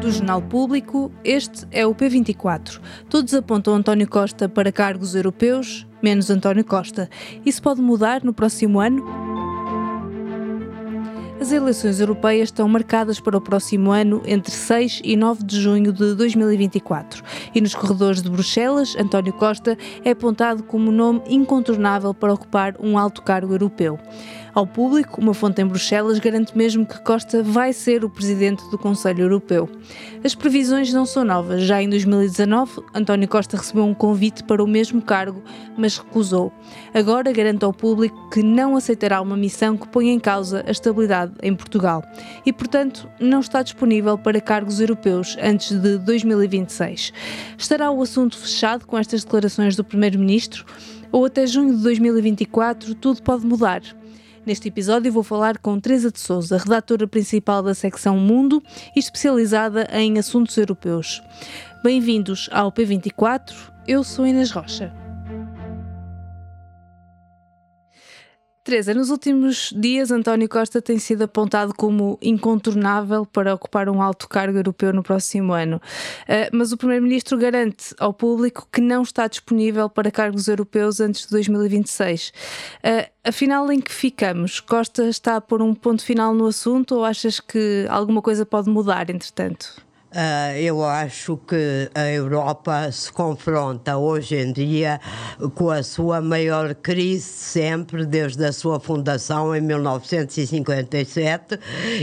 Do Jornal Público, este é o P24. Todos apontam António Costa para cargos europeus, menos António Costa. Isso pode mudar no próximo ano? As eleições europeias estão marcadas para o próximo ano, entre 6 e 9 de junho de 2024. E nos corredores de Bruxelas, António Costa é apontado como nome incontornável para ocupar um alto cargo europeu. Ao público, uma fonte em Bruxelas garante mesmo que Costa vai ser o presidente do Conselho Europeu. As previsões não são novas. Já em 2019, António Costa recebeu um convite para o mesmo cargo, mas recusou. Agora garante ao público que não aceitará uma missão que ponha em causa a estabilidade em Portugal e, portanto, não está disponível para cargos europeus antes de 2026. Estará o assunto fechado com estas declarações do Primeiro-Ministro? Ou até junho de 2024 tudo pode mudar? Neste episódio vou falar com Teresa de Souza, redatora principal da secção Mundo e especializada em assuntos europeus. Bem-vindos ao P24, eu sou Inês Rocha. Teresa, nos últimos dias António Costa tem sido apontado como incontornável para ocupar um alto cargo europeu no próximo ano. Uh, mas o Primeiro-Ministro garante ao público que não está disponível para cargos europeus antes de 2026. Uh, afinal, em que ficamos? Costa está a pôr um ponto final no assunto ou achas que alguma coisa pode mudar entretanto? Uh, eu acho que a Europa se confronta hoje em dia com a sua maior crise sempre, desde a sua fundação em 1957,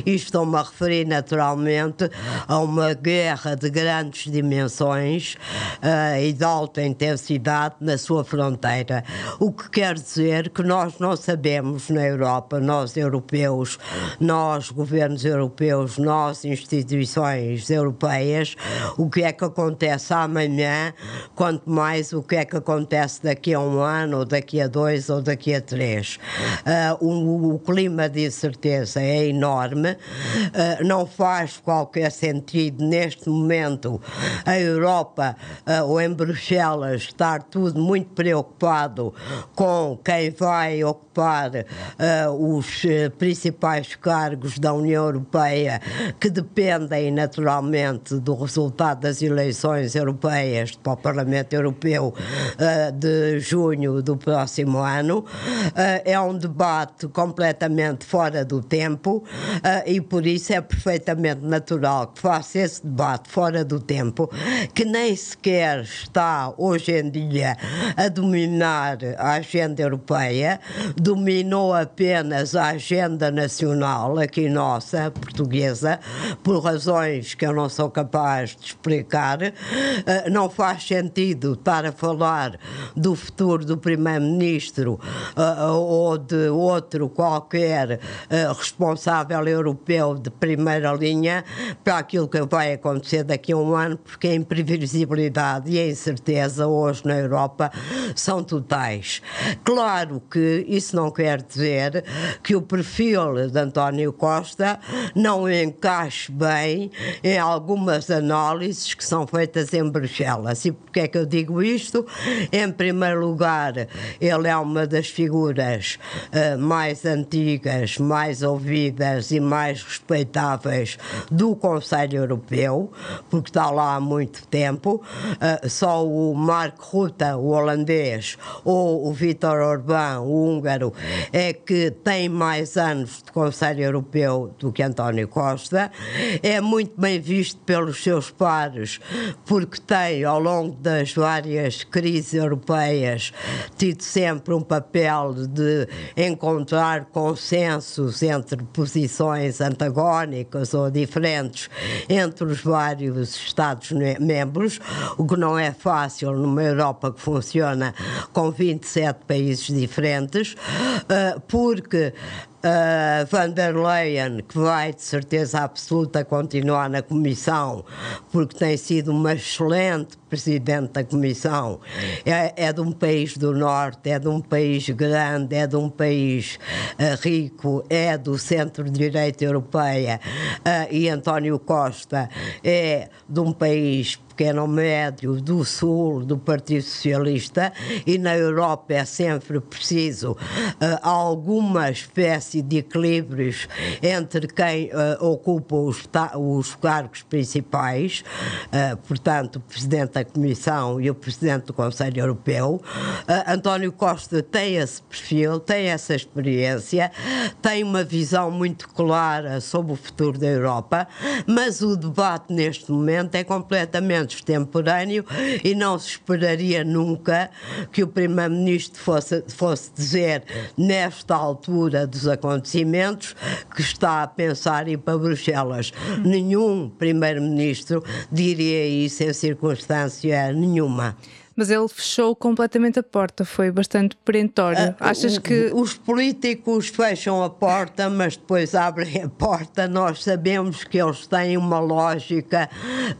e estou-me a referir naturalmente a uma guerra de grandes dimensões uh, e de alta intensidade na sua fronteira. O que quer dizer que nós não sabemos na Europa, nós europeus, nós governos europeus, nós instituições europeias, europeias, o que é que acontece amanhã, quanto mais o que é que acontece daqui a um ano, ou daqui a dois, ou daqui a três. Uh, o, o, clima de incerteza é enorme, uh, não faz qualquer sentido neste momento a Europa uh, ou em Bruxelas estar tudo muito preocupado com quem vai ocupar os principais cargos da União Europeia que dependem naturalmente do resultado das eleições europeias para o Parlamento Europeu uh, de junho do próximo ano. Uh, é um debate completamente fora do tempo uh, e por isso é perfeitamente natural que faça esse debate fora do tempo, que nem sequer está hoje em dia a dominar a agenda europeia, dominou apenas a agenda nacional, aqui nossa, portuguesa, por razões que eu não sou capaz de explicar. Uh, não faz sentido estar a falar do futuro do Primeiro-Ministro uh, ou de outro qualquer uh, responsável europeu de primeira linha para aquilo que vai acontecer daqui a um ano, porque a imprevisibilidade e a incerteza hoje na Europa são totais. Claro que isso não quer dizer que o perfil de António Costa não encaixe bem em algum algumas análises que são feitas em Bruxelas. E porquê é que eu digo isto? Em primeiro lugar, ele é uma das figuras uh, mais antigas, mais ouvidas e mais respeitáveis do Conselho Europeu, porque está lá há muito tempo. Uh, só o Mark Rutte, o holandês, ou o Vítor Orbán, o húngaro, é que tem mais anos de Conselho Europeu do que António Costa. É muito bem visto pelos seus pares, porque tem, ao longo das várias crises europeias, tido sempre um papel de encontrar consensos entre posições antagónicas ou diferentes entre os vários Estados-membros, o que não é fácil numa Europa que funciona com 27 países diferentes, eh, porque uh, van der Leyen, que vai de certeza absoluta continuar na Comissão, porque tem sido uma excelente presidente da Comissão, é, é de um país do Norte, é de um país grande, é de um país uh, rico, é do centro-direita europeia, uh, e António Costa é de um país pequeno médio, do Sul, do Partido Socialista, e na Europa é sempre preciso uh, alguma espécie de equilíbrios entre quem uh, ocupa os, os, cargos principais, uh, portanto, o Presidente da Comissão e o Presidente do Conselho Europeu. António Costa tem esse perfil, tem essa experiência, tem uma visão muito clara sobre o futuro da Europa, mas o debate neste momento é completamente extemporâneo e não se esperaria nunca que o Primeiro-Ministro fosse, fosse dizer, nesta altura dos acontecimentos, que está a pensar em ir para Bruxelas. Nenhum Primeiro-Ministro diria isso em circunstância nenhuma mas ele fechou completamente a porta, foi bastante perentório. Ah, Achas que. Os políticos fecham a porta, mas depois abrem a porta. Nós sabemos que eles têm uma lógica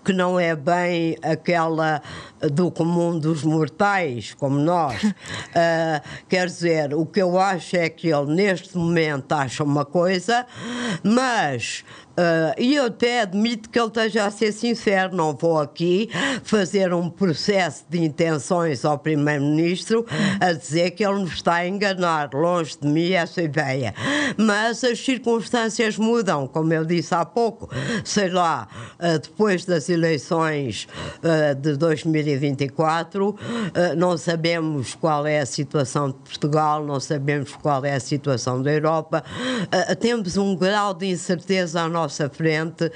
que não é bem aquela do comum dos mortais, como nós. uh, quer dizer, o que eu acho é que ele neste momento acha uma coisa, mas Uh, e eu até admito que ele esteja a ser sincero, não vou aqui fazer um processo de intenções ao Primeiro-Ministro a dizer que ele nos está a enganar, longe de mim essa ideia. Mas as circunstâncias mudam, como eu disse há pouco, sei lá, uh, depois das eleições uh, de 2024, não sabemos qual é a situação de Portugal, não sabemos qual é a situação da Europa, temos um grau de incerteza à nossa frente uh,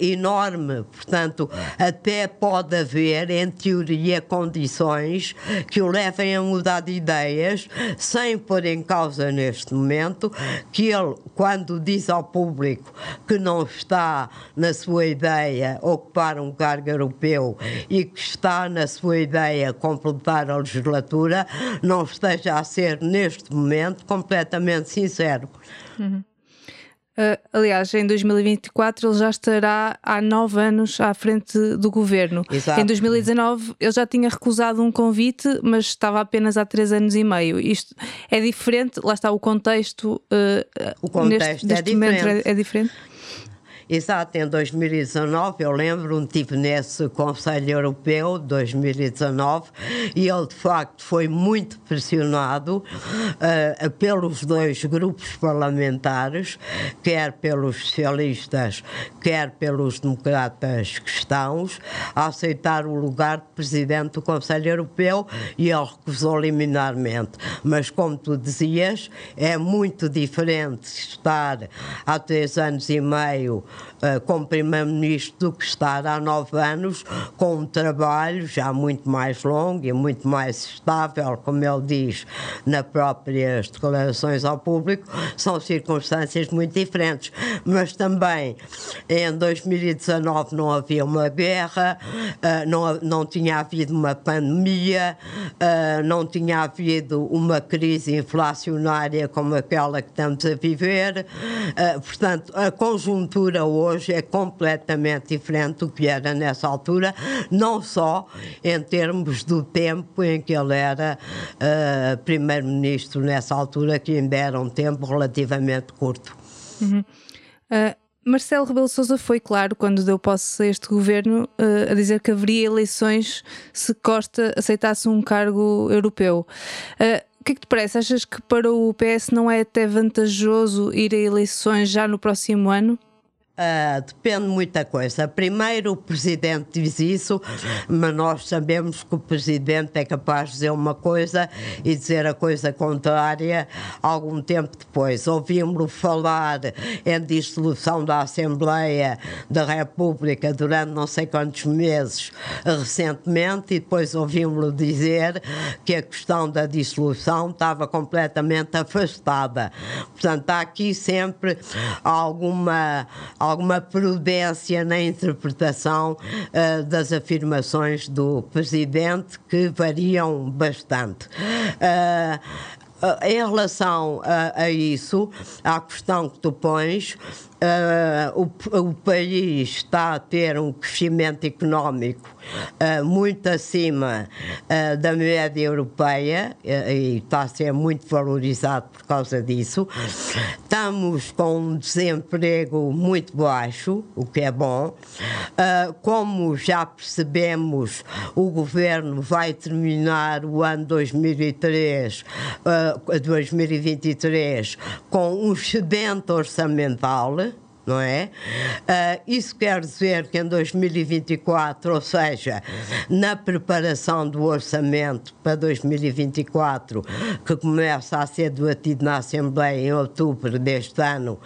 enorme. Portanto, até pode haver, em teoria, condições que o levem a mudar de ideias, sem pôr em causa neste momento que ele, quando diz ao público que não está na sua ideia ocupar um cargo europeu e que está na sua ideia completar a legislatura, não esteja a ser, neste momento, completamente sincero. Uhum. Uh, aliás, em 2024 ele já estará há nove anos à frente do governo. Exato. Em 2019 ele já tinha recusado um convite, mas estava apenas há três anos e meio. Isto é diferente, lá está o contexto. Uh, o contexto neste, neste é, diferente. É, é diferente. Exato, em 2019, eu lembro-me, estive nesse Conselho Europeu de 2019 e ele de facto foi muito pressionado uh, pelos dois grupos parlamentares, quer pelos socialistas, quer pelos democratas cristãos, a aceitar o lugar de presidente do Conselho Europeu e ele recusou liminarmente. Mas, como tu dizias, é muito diferente estar há três anos e meio como Primeiro-Ministro do que estar há nove anos com um trabalho já muito mais longo e muito mais estável, como ele diz nas próprias declarações ao público, são circunstâncias muito diferentes. Mas também em 2019 não havia uma guerra, uh, não, não tinha havido uma pandemia, uh, não tinha havido uma crise inflacionária como aquela que estamos a viver. Portanto, a conjuntura hoje é completamente diferente do que era nessa altura, não só em termos do tempo em que ele era uh, primeiro-ministro nessa altura, que ainda era um tempo relativamente curto. Uhum. Uh, Marcelo Rebelo Sousa foi claro quando deu posse a este governo uh, a dizer que haveria eleições se Costa aceitasse um cargo europeu. O que é que te parece? Achas que para o PS não é até vantajoso ir a eleições já no próximo ano? Uh, depende de muita coisa. Primeiro, o presidente diz isso, mas nós sabemos que o presidente é capaz de dizer uma coisa e dizer a coisa contrária algum tempo depois. Ouvimos-lo falar em dissolução da Assembleia da República durante não sei quantos meses recentemente e depois ouvimos-lo dizer que a questão da dissolução estava completamente afastada. Portanto, há aqui sempre alguma alguma prudência na interpretação uh, das afirmações do presidente que variam bastante. Uh, em relação a, a, isso, à questão que tu pões, Uh, o, o, país está a ter um crescimento económico uh, muito acima uh, da média europeia e está a ser muito valorizado por causa disso. Estamos com um desemprego muito baixo, o que é bom. como já percebemos, o governo vai terminar o ano 2003, 2023 com um excedente orçamental não é? Uh, isso quer dizer que em 2024, ou seja, na preparação do orçamento para 2024, que começa a ser debatido na Assembleia em outubro deste ano,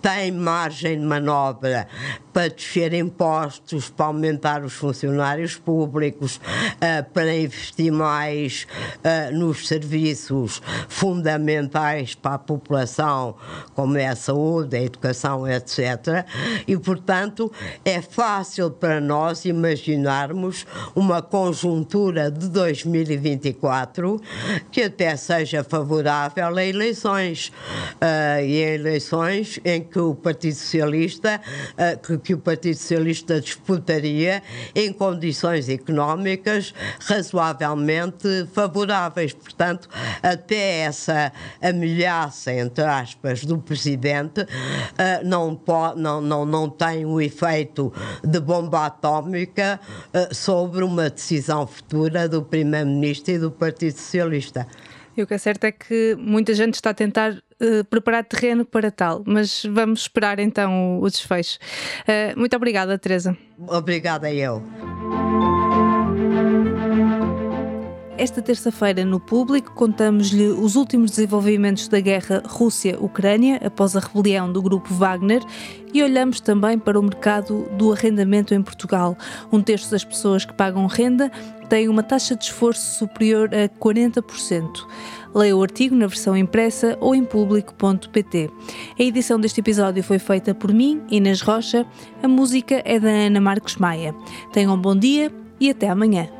tem margem de manobra para descer impostos, para aumentar os funcionários públicos, uh, para investir mais uh, nos serviços fundamentais para a população, como é a saúde, a educação, etc. E, portanto, é fácil para nós imaginarmos uma conjuntura de 2024 que até seja favorável a eleições. Uh, e a eleições em que o Partido Socialista, que que o Partido Socialista disputaria em condições económicas razoavelmente favoráveis. Portanto, até essa ameaça, entre aspas, do Presidente uh, não, pode, não, não, não tem o efeito de bomba atómica uh, sobre uma decisão futura do Primeiro-Ministro e do Partido Socialista. E o que é certo é que muita gente está a tentar uh, preparar terreno para tal, mas vamos esperar então o, o desfecho. Uh, muito obrigada, Teresa. Obrigada eu. Esta terça-feira, no público, contamos-lhe os últimos desenvolvimentos da guerra Rússia-Ucrânia após a rebelião do grupo Wagner e olhamos também para o mercado do arrendamento em Portugal. Um terço das pessoas que pagam renda têm uma taxa de esforço superior a 40%. Leia o artigo na versão impressa ou em público.pt. A edição deste episódio foi feita por mim, Inês Rocha. A música é da Ana Marcos Maia. Tenham um bom dia e até amanhã.